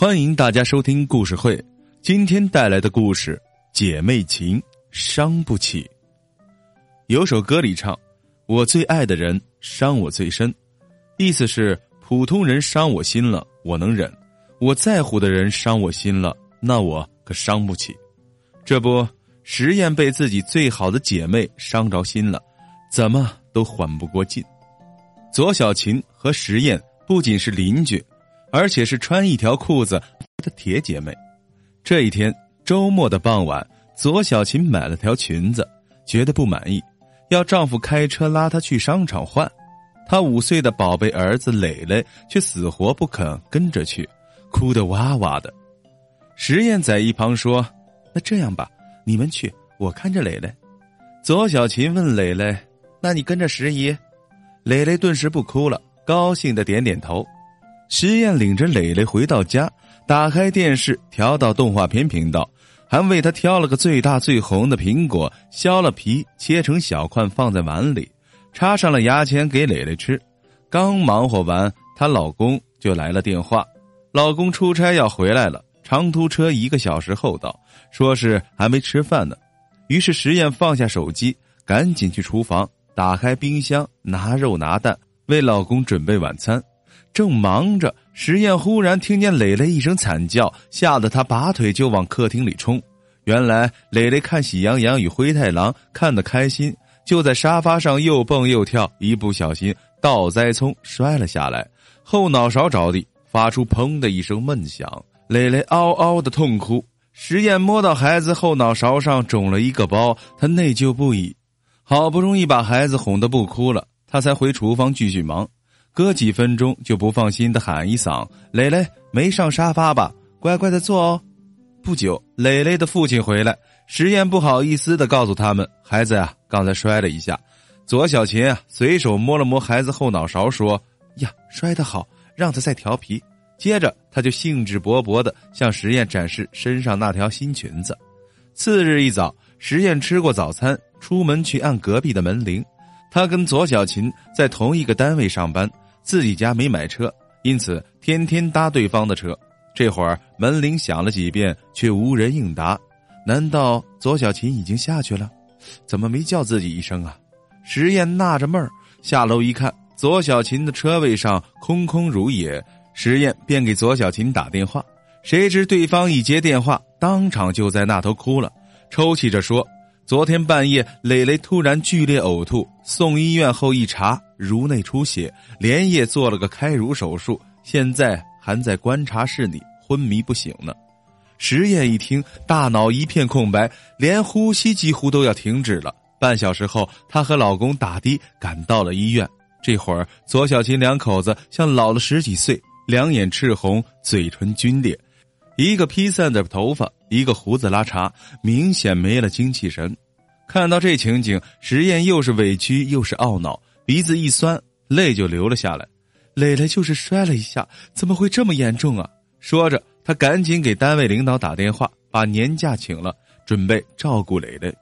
欢迎大家收听故事会。今天带来的故事《姐妹情伤不起》。有首歌里唱：“我最爱的人伤我最深”，意思是普通人伤我心了，我能忍；我在乎的人伤我心了，那我可伤不起。这不，实验被自己最好的姐妹伤着心了，怎么都缓不过劲。左小琴和实验不仅是邻居。而且是穿一条裤子的铁姐妹。这一天周末的傍晚，左小琴买了条裙子，觉得不满意，要丈夫开车拉她去商场换。她五岁的宝贝儿子磊磊却死活不肯跟着去，哭得哇哇的。实验在一旁说：“那这样吧，你们去，我看着磊磊。”左小琴问磊磊：“那你跟着十姨？”磊磊顿时不哭了，高兴的点点头。实验领着磊磊回到家，打开电视调到动画片频道，还为他挑了个最大最红的苹果，削了皮切成小块放在碗里，插上了牙签给磊磊吃。刚忙活完，她老公就来了电话，老公出差要回来了，长途车一个小时后到，说是还没吃饭呢。于是实验放下手机，赶紧去厨房打开冰箱拿肉拿蛋，为老公准备晚餐。正忙着，实验忽然听见磊磊一声惨叫，吓得他拔腿就往客厅里冲。原来磊磊看《喜羊羊与灰太狼》看得开心，就在沙发上又蹦又跳，一不小心倒栽葱摔了下来，后脑勺着地，发出砰的一声闷响。磊磊嗷嗷的痛哭。实验摸到孩子后脑勺上肿了一个包，他内疚不已。好不容易把孩子哄得不哭了，他才回厨房继续忙。隔几分钟就不放心的喊一嗓：“磊磊，没上沙发吧？乖乖的坐哦。”不久，磊磊的父亲回来，实验不好意思的告诉他们：“孩子呀，刚才摔了一下。”左小琴啊，随手摸了摸孩子后脑勺，说：“呀，摔得好，让他再调皮。”接着，他就兴致勃勃的向实验展示身上那条新裙子。次日一早，实验吃过早餐，出门去按隔壁的门铃。他跟左小琴在同一个单位上班。自己家没买车，因此天天搭对方的车。这会儿门铃响了几遍，却无人应答。难道左小琴已经下去了？怎么没叫自己一声啊？实验纳着闷儿，下楼一看，左小琴的车位上空空如也。实验便给左小琴打电话，谁知对方一接电话，当场就在那头哭了，抽泣着说。昨天半夜，磊磊突然剧烈呕吐，送医院后一查，颅内出血，连夜做了个开颅手术，现在还在观察室里昏迷不醒呢。实验一听，大脑一片空白，连呼吸几乎都要停止了。半小时后，她和老公打的赶到了医院。这会儿，左小琴两口子像老了十几岁，两眼赤红，嘴唇皲裂。一个披散着头发，一个胡子拉碴，明显没了精气神。看到这情景，实验又是委屈又是懊恼，鼻子一酸，泪就流了下来。磊磊就是摔了一下，怎么会这么严重啊？说着，他赶紧给单位领导打电话，把年假请了，准备照顾磊磊。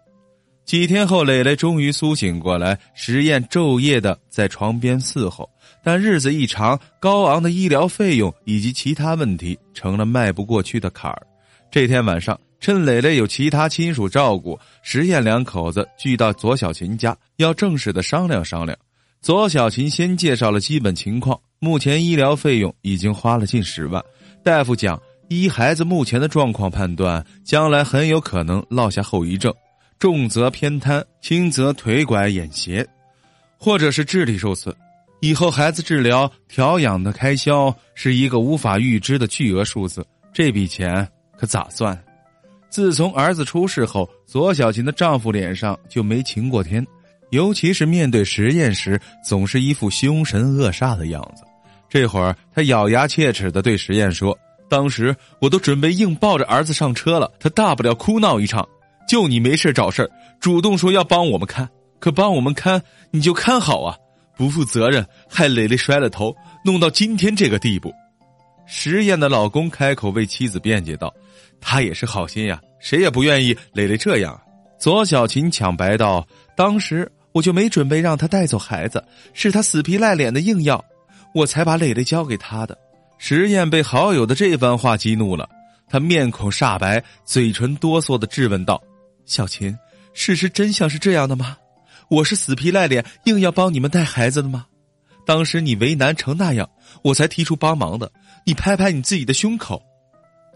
几天后，磊磊终于苏醒过来，实验昼夜的在床边伺候。但日子一长，高昂的医疗费用以及其他问题成了迈不过去的坎儿。这天晚上，趁磊磊有其他亲属照顾，实验两口子聚到左小琴家，要正式的商量商量。左小琴先介绍了基本情况，目前医疗费用已经花了近十万。大夫讲，依孩子目前的状况判断，将来很有可能落下后遗症，重则偏瘫，轻则腿拐眼斜，或者是智力受损。以后孩子治疗调养的开销是一个无法预知的巨额数字，这笔钱可咋算？自从儿子出事后，左小琴的丈夫脸上就没晴过天，尤其是面对实验时，总是一副凶神恶煞的样子。这会儿他咬牙切齿的对实验说：“当时我都准备硬抱着儿子上车了，他大不了哭闹一场，就你没事找事主动说要帮我们看，可帮我们看你就看好啊。”不负责任，害磊磊摔了头，弄到今天这个地步。实验的老公开口为妻子辩解道：“他也是好心呀，谁也不愿意磊磊这样。”左小琴抢白道：“当时我就没准备让他带走孩子，是他死皮赖脸的硬要，我才把磊磊交给他的。石燕被好友的这番话激怒了，他面孔煞白，嘴唇哆嗦的质问道：“小琴，事实真相是这样的吗？我是死皮赖脸硬要帮你们带孩子的吗？当时你为难成那样，我才提出帮忙的。你拍拍你自己的胸口。”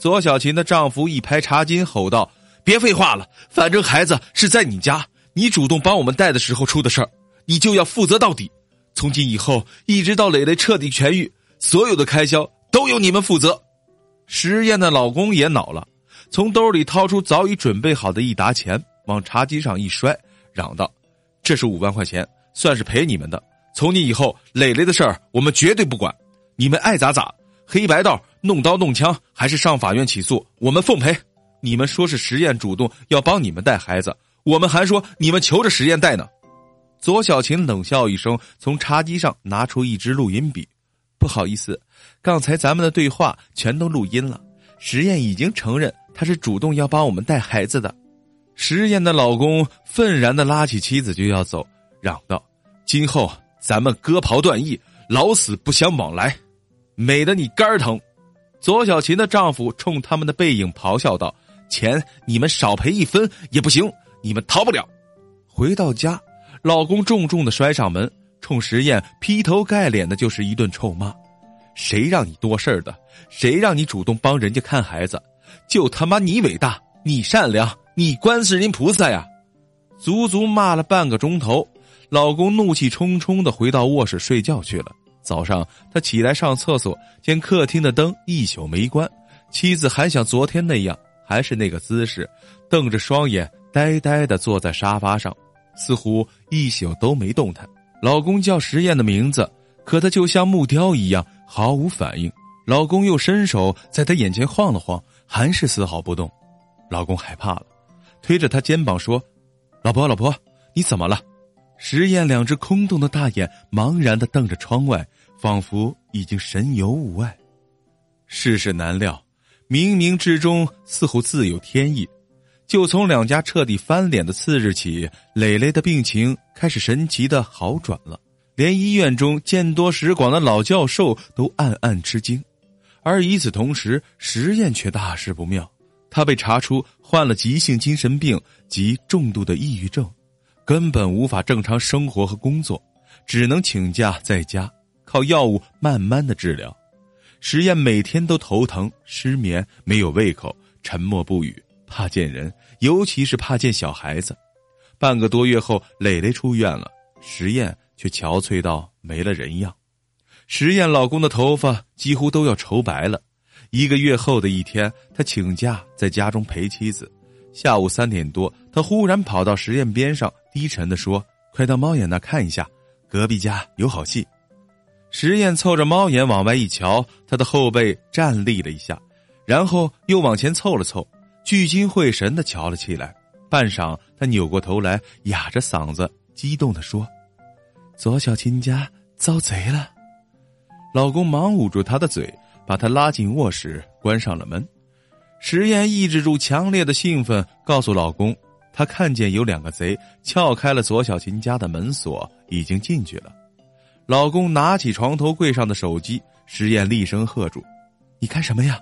左小琴的丈夫一拍茶几，吼道：“别废话了，反正孩子是在你家，你主动帮我们带的时候出的事儿，你就要负责到底。从今以后，一直到蕾蕾彻底痊愈。”所有的开销都由你们负责。石燕的老公也恼了，从兜里掏出早已准备好的一沓钱，往茶几上一摔，嚷道：“这是五万块钱，算是赔你们的。从今以后，磊磊的事儿我们绝对不管，你们爱咋咋。黑白道弄刀弄枪还是上法院起诉，我们奉陪。你们说是实验主动要帮你们带孩子，我们还说你们求着实验带呢。”左小琴冷笑一声，从茶几上拿出一支录音笔。不好意思，刚才咱们的对话全都录音了。实验已经承认他是主动要帮我们带孩子的。实验的老公愤然的拉起妻子就要走，嚷道：“今后咱们割袍断义，老死不相往来，美得你肝疼。”左小琴的丈夫冲他们的背影咆哮道：“钱你们少赔一分也不行，你们逃不了。”回到家，老公重重的摔上门。冲实验劈头盖脸的就是一顿臭骂，谁让你多事儿的？谁让你主动帮人家看孩子？就他妈你伟大，你善良，你观世音菩萨呀！足足骂了半个钟头，老公怒气冲冲的回到卧室睡觉去了。早上他起来上厕所，见客厅的灯一宿没关，妻子还像昨天那样，还是那个姿势，瞪着双眼，呆呆的坐在沙发上，似乎一宿都没动弹。老公叫实验的名字，可他就像木雕一样毫无反应。老公又伸手在他眼前晃了晃，还是丝毫不动。老公害怕了，推着他肩膀说：“老婆，老婆，你怎么了？”实验两只空洞的大眼茫然的瞪着窗外，仿佛已经神游物外。世事难料，冥冥之中似乎自有天意。就从两家彻底翻脸的次日起，磊磊的病情开始神奇的好转了，连医院中见多识广的老教授都暗暗吃惊。而与此同时，实验却大事不妙，他被查出患了急性精神病及重度的抑郁症，根本无法正常生活和工作，只能请假在家，靠药物慢慢的治疗。实验每天都头疼、失眠、没有胃口、沉默不语。怕见人，尤其是怕见小孩子。半个多月后，蕾蕾出院了，实验却憔悴到没了人样。实验老公的头发几乎都要愁白了。一个月后的一天，他请假在家中陪妻子。下午三点多，他忽然跑到实验边上，低沉的说：“快到猫眼那看一下，隔壁家有好戏。”实验凑着猫眼往外一瞧，他的后背站立了一下，然后又往前凑了凑。聚精会神的瞧了起来，半晌，他扭过头来，哑着嗓子，激动的说：“左小琴家遭贼了！”老公忙捂住她的嘴，把她拉进卧室，关上了门。石燕抑制住强烈的兴奋，告诉老公，他看见有两个贼撬开了左小琴家的门锁，已经进去了。老公拿起床头柜上的手机，石燕厉声喝住：“你看什么呀？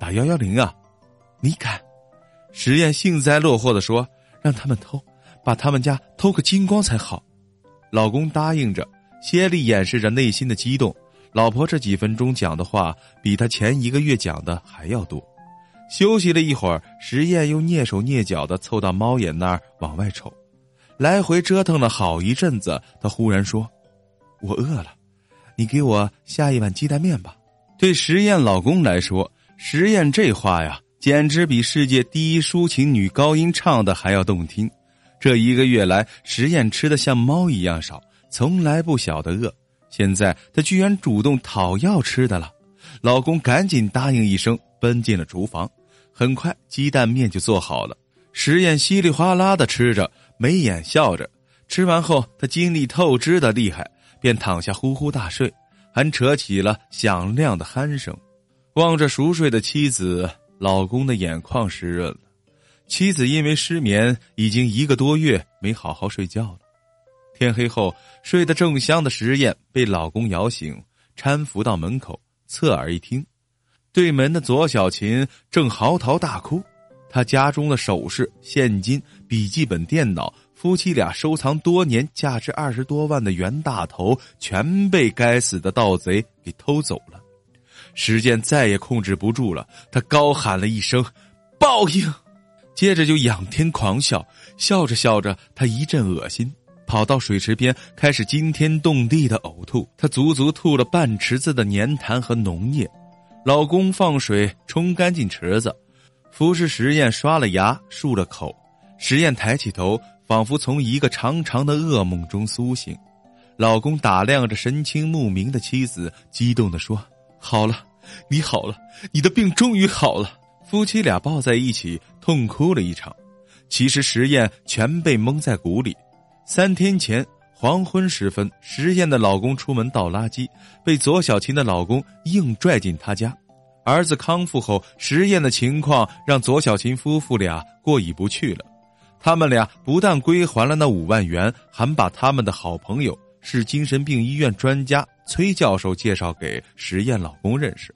打幺幺零啊！”你敢？实验幸灾乐祸的说：“让他们偷，把他们家偷个精光才好。”老公答应着，竭力掩饰着内心的激动。老婆这几分钟讲的话，比他前一个月讲的还要多。休息了一会儿，实验又蹑手蹑脚的凑到猫眼那儿往外瞅，来回折腾了好一阵子。他忽然说：“我饿了，你给我下一碗鸡蛋面吧。”对实验老公来说，实验这话呀。简直比世界第一抒情女高音唱的还要动听。这一个月来，实验吃的像猫一样少，从来不晓得饿。现在她居然主动讨要吃的了，老公赶紧答应一声，奔进了厨房。很快，鸡蛋面就做好了。实验稀里哗啦的吃着，眉眼笑着。吃完后，他精力透支的厉害，便躺下呼呼大睡，还扯起了响亮的鼾声。望着熟睡的妻子。老公的眼眶湿润了，妻子因为失眠已经一个多月没好好睡觉了。天黑后，睡得正香的实验被老公摇醒，搀扶到门口，侧耳一听，对门的左小琴正嚎啕大哭。他家中的首饰、现金、笔记本电脑，夫妻俩收藏多年、价值二十多万的袁大头，全被该死的盗贼给偷走了。时间再也控制不住了，他高喊了一声：“报应！”接着就仰天狂笑，笑着笑着，他一阵恶心，跑到水池边开始惊天动地的呕吐。他足足吐了半池子的粘痰和脓液。老公放水冲干净池子，服侍实验刷了牙漱了口。实验抬起头，仿佛从一个长长的噩梦中苏醒。老公打量着神情木明的妻子，激动地说：“好了，你好了，你的病终于好了。”夫妻俩抱在一起痛哭了一场，其实实验全被蒙在鼓里。三天前黄昏时分，实验的老公出门倒垃圾，被左小琴的老公硬拽进他家。儿子康复后，实验的情况让左小琴夫妇俩过意不去了。他们俩不但归还了那五万元，还把他们的好朋友是精神病医院专家崔教授介绍给实验老公认识。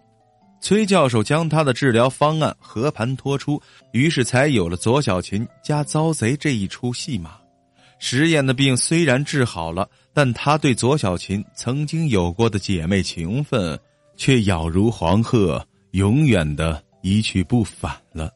崔教授将他的治疗方案和盘托出，于是才有了左小琴加遭贼这一出戏码。实验的病虽然治好了，但他对左小琴曾经有过的姐妹情分，却杳如黄鹤，永远的一去不返了。